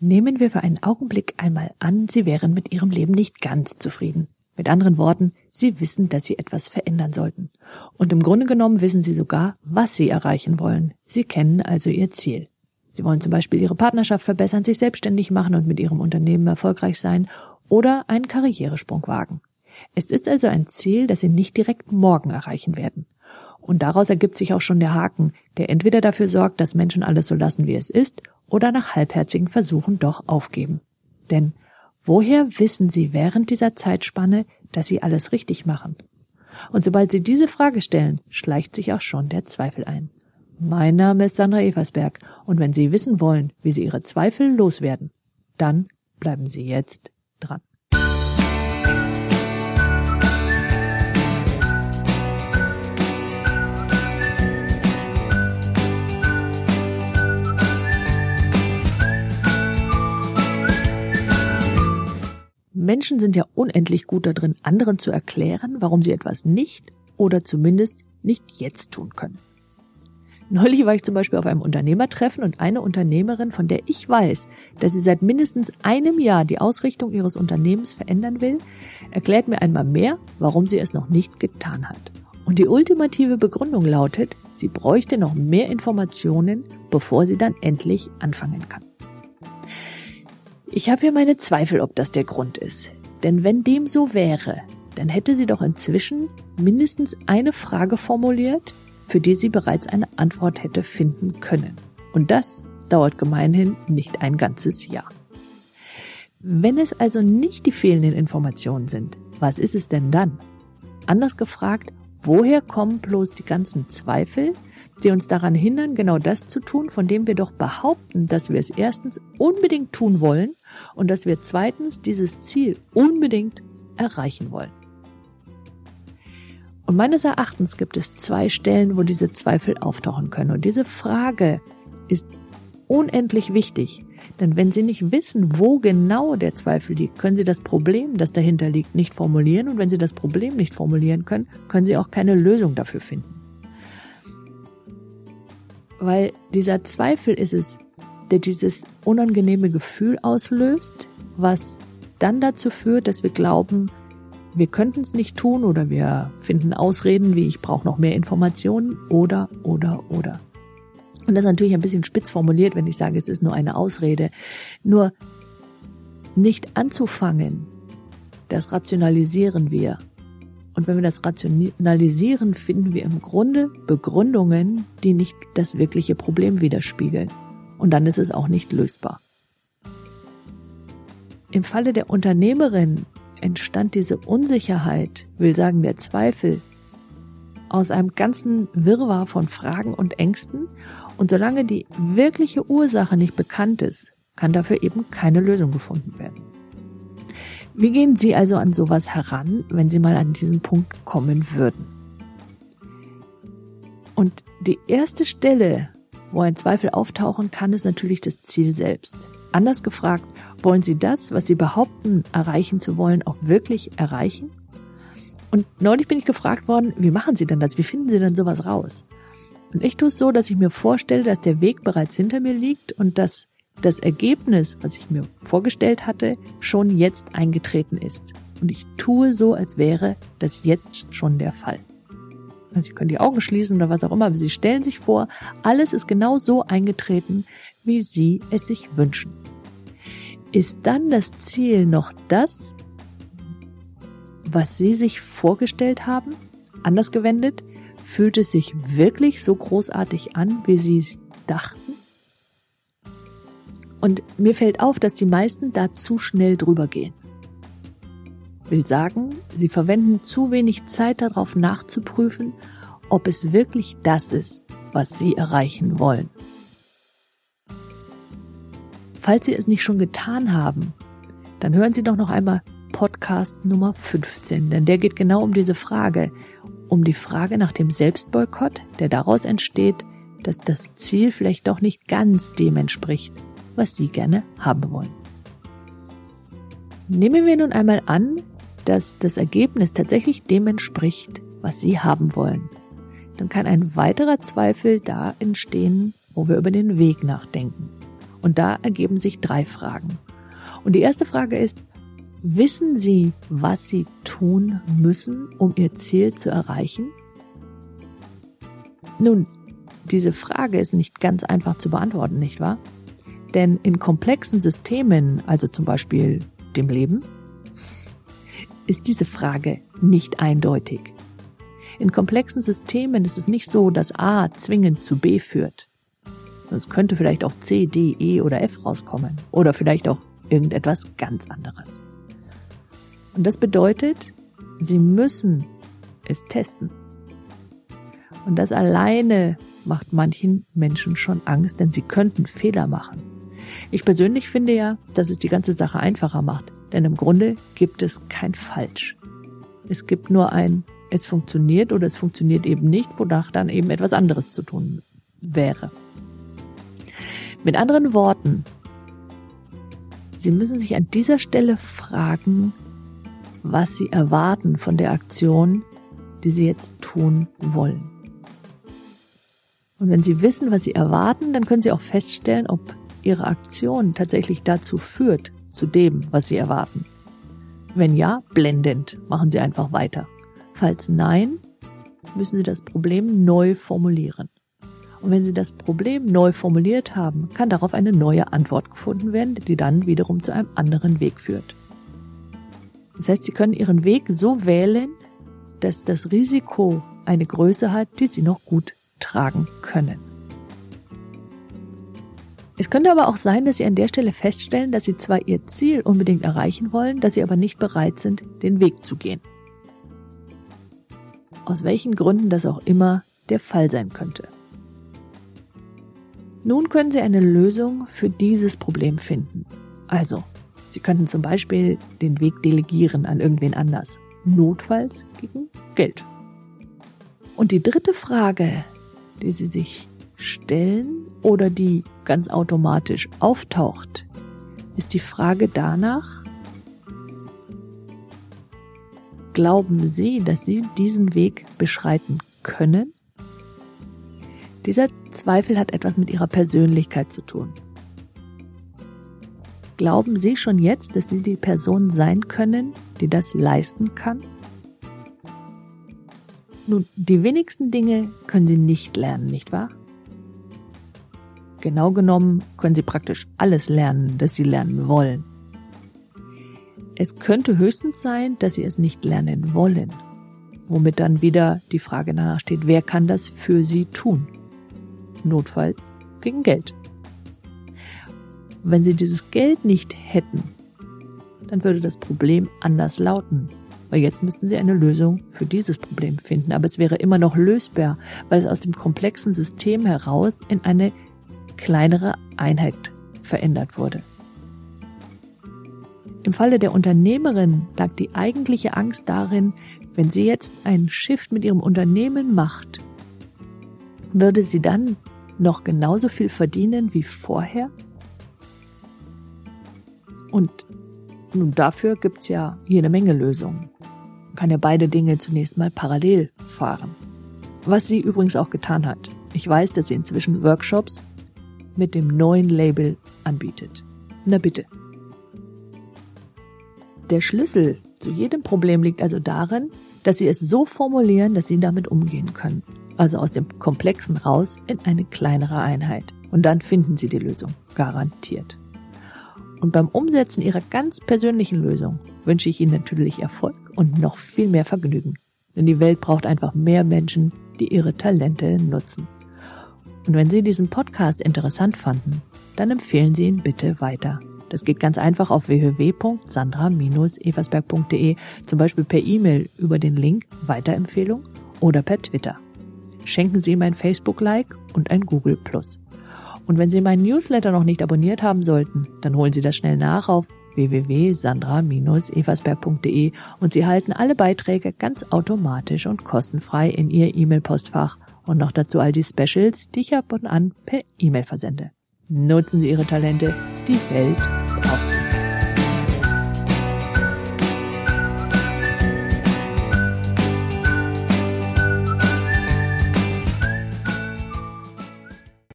Nehmen wir für einen Augenblick einmal an, Sie wären mit Ihrem Leben nicht ganz zufrieden. Mit anderen Worten, Sie wissen, dass Sie etwas verändern sollten. Und im Grunde genommen wissen Sie sogar, was Sie erreichen wollen. Sie kennen also Ihr Ziel. Sie wollen zum Beispiel Ihre Partnerschaft verbessern, sich selbstständig machen und mit Ihrem Unternehmen erfolgreich sein oder einen Karrieresprung wagen. Es ist also ein Ziel, das Sie nicht direkt morgen erreichen werden. Und daraus ergibt sich auch schon der Haken, der entweder dafür sorgt, dass Menschen alles so lassen, wie es ist, oder nach halbherzigen Versuchen doch aufgeben. Denn woher wissen Sie während dieser Zeitspanne, dass Sie alles richtig machen? Und sobald Sie diese Frage stellen, schleicht sich auch schon der Zweifel ein. Mein Name ist Sandra Eversberg und wenn Sie wissen wollen, wie Sie Ihre Zweifel loswerden, dann bleiben Sie jetzt dran. Menschen sind ja unendlich gut darin, anderen zu erklären, warum sie etwas nicht oder zumindest nicht jetzt tun können. Neulich war ich zum Beispiel auf einem Unternehmertreffen und eine Unternehmerin, von der ich weiß, dass sie seit mindestens einem Jahr die Ausrichtung ihres Unternehmens verändern will, erklärt mir einmal mehr, warum sie es noch nicht getan hat. Und die ultimative Begründung lautet, sie bräuchte noch mehr Informationen, bevor sie dann endlich anfangen kann. Ich habe ja meine Zweifel, ob das der Grund ist. Denn wenn dem so wäre, dann hätte sie doch inzwischen mindestens eine Frage formuliert, für die sie bereits eine Antwort hätte finden können. Und das dauert gemeinhin nicht ein ganzes Jahr. Wenn es also nicht die fehlenden Informationen sind, was ist es denn dann? Anders gefragt, woher kommen bloß die ganzen Zweifel, die uns daran hindern, genau das zu tun, von dem wir doch behaupten, dass wir es erstens unbedingt tun wollen und dass wir zweitens dieses Ziel unbedingt erreichen wollen. Und meines Erachtens gibt es zwei Stellen, wo diese Zweifel auftauchen können. Und diese Frage ist unendlich wichtig. Denn wenn Sie nicht wissen, wo genau der Zweifel liegt, können Sie das Problem, das dahinter liegt, nicht formulieren. Und wenn Sie das Problem nicht formulieren können, können Sie auch keine Lösung dafür finden. Weil dieser Zweifel ist es, der dieses unangenehme Gefühl auslöst, was dann dazu führt, dass wir glauben, wir könnten es nicht tun oder wir finden Ausreden wie ich brauche noch mehr Informationen oder oder oder. Und das ist natürlich ein bisschen spitz formuliert, wenn ich sage, es ist nur eine Ausrede. Nur nicht anzufangen, das rationalisieren wir. Und wenn wir das rationalisieren, finden wir im Grunde Begründungen, die nicht das wirkliche Problem widerspiegeln und dann ist es auch nicht lösbar. Im Falle der Unternehmerin entstand diese Unsicherheit, will sagen der Zweifel, aus einem ganzen Wirrwarr von Fragen und Ängsten und solange die wirkliche Ursache nicht bekannt ist, kann dafür eben keine Lösung gefunden werden. Wie gehen Sie also an sowas heran, wenn Sie mal an diesen Punkt kommen würden? Und die erste Stelle, wo ein Zweifel auftauchen kann, ist natürlich das Ziel selbst. Anders gefragt, wollen Sie das, was Sie behaupten, erreichen zu wollen, auch wirklich erreichen? Und neulich bin ich gefragt worden, wie machen Sie denn das? Wie finden Sie denn sowas raus? Und ich tue es so, dass ich mir vorstelle, dass der Weg bereits hinter mir liegt und dass das Ergebnis, was ich mir vorgestellt hatte, schon jetzt eingetreten ist. Und ich tue so, als wäre das jetzt schon der Fall. Sie können die Augen schließen oder was auch immer, aber Sie stellen sich vor, alles ist genau so eingetreten, wie Sie es sich wünschen. Ist dann das Ziel noch das, was Sie sich vorgestellt haben? Anders gewendet, fühlt es sich wirklich so großartig an, wie Sie dachten? Und mir fällt auf, dass die meisten da zu schnell drüber gehen will sagen, sie verwenden zu wenig Zeit darauf nachzuprüfen, ob es wirklich das ist, was sie erreichen wollen. Falls Sie es nicht schon getan haben, dann hören Sie doch noch einmal Podcast Nummer 15, denn der geht genau um diese Frage, um die Frage nach dem Selbstboykott, der daraus entsteht, dass das Ziel vielleicht doch nicht ganz dem entspricht, was Sie gerne haben wollen. Nehmen wir nun einmal an, dass das Ergebnis tatsächlich dem entspricht, was Sie haben wollen, dann kann ein weiterer Zweifel da entstehen, wo wir über den Weg nachdenken. Und da ergeben sich drei Fragen. Und die erste Frage ist, wissen Sie, was Sie tun müssen, um Ihr Ziel zu erreichen? Nun, diese Frage ist nicht ganz einfach zu beantworten, nicht wahr? Denn in komplexen Systemen, also zum Beispiel dem Leben, ist diese Frage nicht eindeutig. In komplexen Systemen ist es nicht so, dass A zwingend zu B führt. Es könnte vielleicht auch C, D, E oder F rauskommen. Oder vielleicht auch irgendetwas ganz anderes. Und das bedeutet, Sie müssen es testen. Und das alleine macht manchen Menschen schon Angst, denn sie könnten Fehler machen. Ich persönlich finde ja, dass es die ganze Sache einfacher macht, denn im Grunde gibt es kein Falsch. Es gibt nur ein, es funktioniert oder es funktioniert eben nicht, wonach dann eben etwas anderes zu tun wäre. Mit anderen Worten, Sie müssen sich an dieser Stelle fragen, was Sie erwarten von der Aktion, die Sie jetzt tun wollen. Und wenn Sie wissen, was Sie erwarten, dann können Sie auch feststellen, ob Ihre Aktion tatsächlich dazu führt, zu dem, was Sie erwarten. Wenn ja, blendend, machen Sie einfach weiter. Falls nein, müssen Sie das Problem neu formulieren. Und wenn Sie das Problem neu formuliert haben, kann darauf eine neue Antwort gefunden werden, die dann wiederum zu einem anderen Weg führt. Das heißt, Sie können Ihren Weg so wählen, dass das Risiko eine Größe hat, die Sie noch gut tragen können. Es könnte aber auch sein, dass Sie an der Stelle feststellen, dass Sie zwar Ihr Ziel unbedingt erreichen wollen, dass Sie aber nicht bereit sind, den Weg zu gehen. Aus welchen Gründen das auch immer der Fall sein könnte. Nun können Sie eine Lösung für dieses Problem finden. Also, Sie könnten zum Beispiel den Weg delegieren an irgendwen anders. Notfalls gegen Geld. Und die dritte Frage, die Sie sich stellen oder die ganz automatisch auftaucht, ist die Frage danach, glauben Sie, dass Sie diesen Weg beschreiten können? Dieser Zweifel hat etwas mit Ihrer Persönlichkeit zu tun. Glauben Sie schon jetzt, dass Sie die Person sein können, die das leisten kann? Nun, die wenigsten Dinge können Sie nicht lernen, nicht wahr? Genau genommen können Sie praktisch alles lernen, das Sie lernen wollen. Es könnte höchstens sein, dass Sie es nicht lernen wollen, womit dann wieder die Frage danach steht, wer kann das für Sie tun? Notfalls gegen Geld. Wenn Sie dieses Geld nicht hätten, dann würde das Problem anders lauten weil jetzt müssten sie eine Lösung für dieses Problem finden. Aber es wäre immer noch lösbar, weil es aus dem komplexen System heraus in eine kleinere Einheit verändert wurde. Im Falle der Unternehmerin lag die eigentliche Angst darin, wenn sie jetzt einen Shift mit ihrem Unternehmen macht, würde sie dann noch genauso viel verdienen wie vorher? Und nun, dafür gibt's ja jede Menge Lösungen. Man kann ja beide Dinge zunächst mal parallel fahren. Was sie übrigens auch getan hat. Ich weiß, dass sie inzwischen Workshops mit dem neuen Label anbietet. Na bitte. Der Schlüssel zu jedem Problem liegt also darin, dass sie es so formulieren, dass sie damit umgehen können. Also aus dem Komplexen raus in eine kleinere Einheit. Und dann finden sie die Lösung. Garantiert. Und beim Umsetzen Ihrer ganz persönlichen Lösung wünsche ich Ihnen natürlich Erfolg und noch viel mehr Vergnügen. Denn die Welt braucht einfach mehr Menschen, die ihre Talente nutzen. Und wenn Sie diesen Podcast interessant fanden, dann empfehlen Sie ihn bitte weiter. Das geht ganz einfach auf www.sandra-eversberg.de, zum Beispiel per E-Mail über den Link Weiterempfehlung oder per Twitter. Schenken Sie ihm ein Facebook-Like und ein Google. Und wenn Sie meinen Newsletter noch nicht abonniert haben sollten, dann holen Sie das schnell nach auf www.sandra-eversberg.de und Sie halten alle Beiträge ganz automatisch und kostenfrei in Ihr E-Mail-Postfach und noch dazu all die Specials, die ich ab und an per E-Mail versende. Nutzen Sie Ihre Talente, die Welt